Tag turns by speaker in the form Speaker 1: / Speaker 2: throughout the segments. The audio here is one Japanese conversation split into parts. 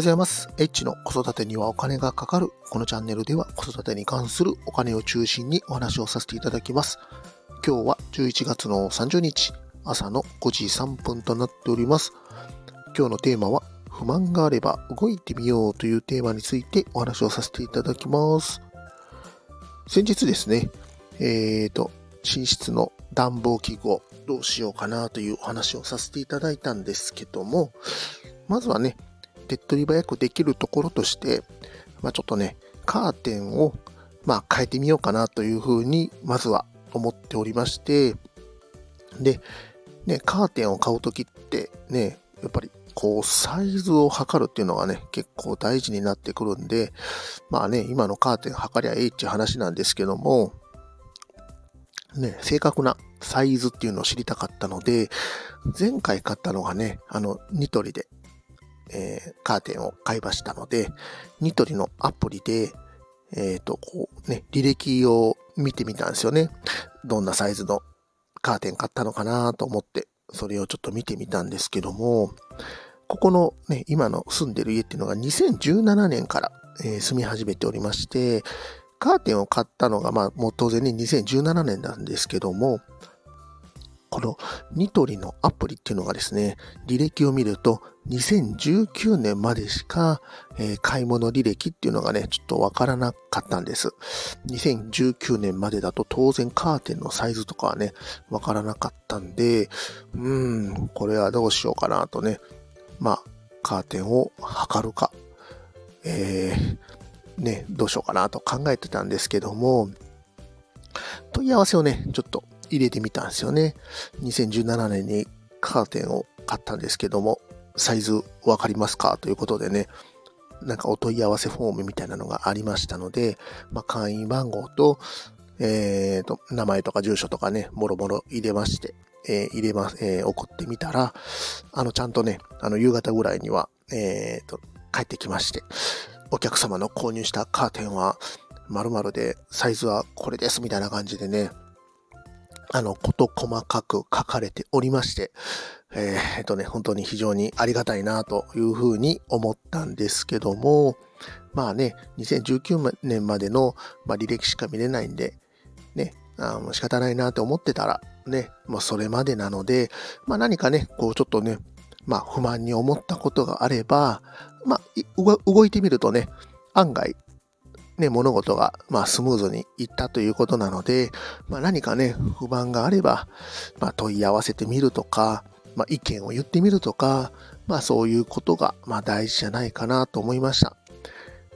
Speaker 1: ございます。H の子育てにはお金がかかる。このチャンネルでは子育てに関するお金を中心にお話をさせていただきます。今日は11月の30日、朝の5時3分となっております。今日のテーマは、不満があれば動いてみようというテーマについてお話をさせていただきます。先日ですね、えっ、ー、と、寝室の暖房器具をどうしようかなというお話をさせていただいたんですけども、まずはね、手っ取り早くできるところとして、まあ、ちょっとね、カーテンを、まあ、変えてみようかなというふうに、まずは思っておりまして、で、ね、カーテンを買うときってね、やっぱりこう、サイズを測るっていうのがね、結構大事になってくるんで、まあね、今のカーテン測りゃええって話なんですけども、ね、正確なサイズっていうのを知りたかったので、前回買ったのがね、あの、ニトリでえー、カーテンを買いましたので、ニトリのアプリで、えっ、ー、と、こうね、履歴を見てみたんですよね。どんなサイズのカーテン買ったのかなと思って、それをちょっと見てみたんですけども、ここのね、今の住んでる家っていうのが2017年から、えー、住み始めておりまして、カーテンを買ったのが、まあ、もう当然ね、2017年なんですけども、このニトリのアプリっていうのがですね、履歴を見ると2019年までしか、えー、買い物履歴っていうのがね、ちょっとわからなかったんです。2019年までだと当然カーテンのサイズとかはね、わからなかったんで、うーん、これはどうしようかなとね、まあ、カーテンを測るか、えー、ね、どうしようかなと考えてたんですけども、問い合わせをね、ちょっと入れてみたんですよね。2017年にカーテンを買ったんですけども、サイズわかりますか？ということでね、なんかお問い合わせフォームみたいなのがありましたので、まあ、会員番号と、えー、と、名前とか住所とかね、もろもろ入れまして、えー、入れます、えー、送ってみたら、あの、ちゃんとね、あの、夕方ぐらいには、えー、と、帰ってきまして、お客様の購入したカーテンは、〇〇で、サイズはこれです、みたいな感じでね、あの、こと細かく書かれておりまして、えー、っとね、本当に非常にありがたいなというふうに思ったんですけども、まあね、2019年までの、まあ、履歴しか見れないんで、ね、あもう仕方ないなと思ってたら、ね、まあそれまでなので、まあ何かね、こうちょっとね、まあ不満に思ったことがあれば、まあ動いてみるとね、案外ね、物事が、まあ、スムーズにいったということなので、まあ、何かね、不満があれば、まあ、問い合わせてみるとか、まあ、意見を言ってみるとか、まあ、そういうことが、まあ、大事じゃないかなと思いました。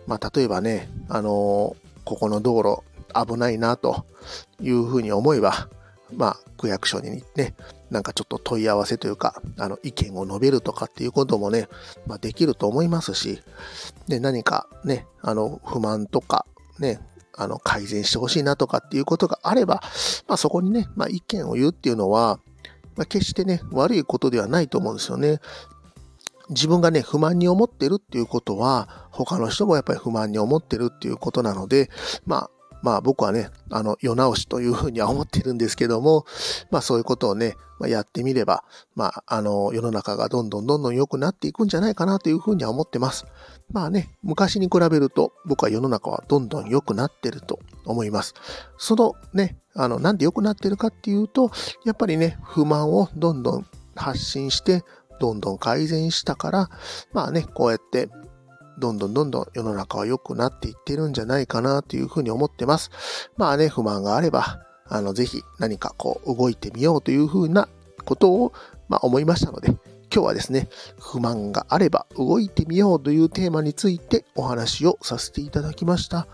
Speaker 1: まあ、例えばね、あのー、ここの道路危ないなというふうに思えば、まあ、区役所にね、なんかちょっと問い合わせというか、あの、意見を述べるとかっていうこともね、まあ、できると思いますし、で、何かね、あの、不満とか、ね、あの、改善してほしいなとかっていうことがあれば、まあ、そこにね、まあ、意見を言うっていうのは、まあ、決してね、悪いことではないと思うんですよね。自分がね、不満に思ってるっていうことは、他の人もやっぱり不満に思ってるっていうことなので、まあ、まあ僕はね、あの、世直しというふうには思ってるんですけども、まあそういうことをね、まあ、やってみれば、まあ、あの、世の中がどんどんどんどん良くなっていくんじゃないかなというふうには思ってます。まあね、昔に比べると僕は世の中はどんどん良くなってると思います。そのね、あの、なんで良くなってるかっていうと、やっぱりね、不満をどんどん発信して、どんどん改善したから、まあね、こうやってどんどんどんどん世の中は良くなっていってるんじゃないかなというふうに思ってます。まあね、不満があれば、あの、ぜひ何かこう動いてみようというふうなことを、まあ、思いましたので、今日はですね、不満があれば動いてみようというテーマについてお話をさせていただきました。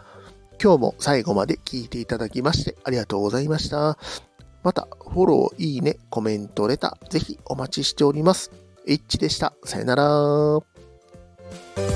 Speaker 1: 今日も最後まで聞いていただきましてありがとうございました。また、フォロー、いいね、コメント、レター、ぜひお待ちしております。H でした。さよなら。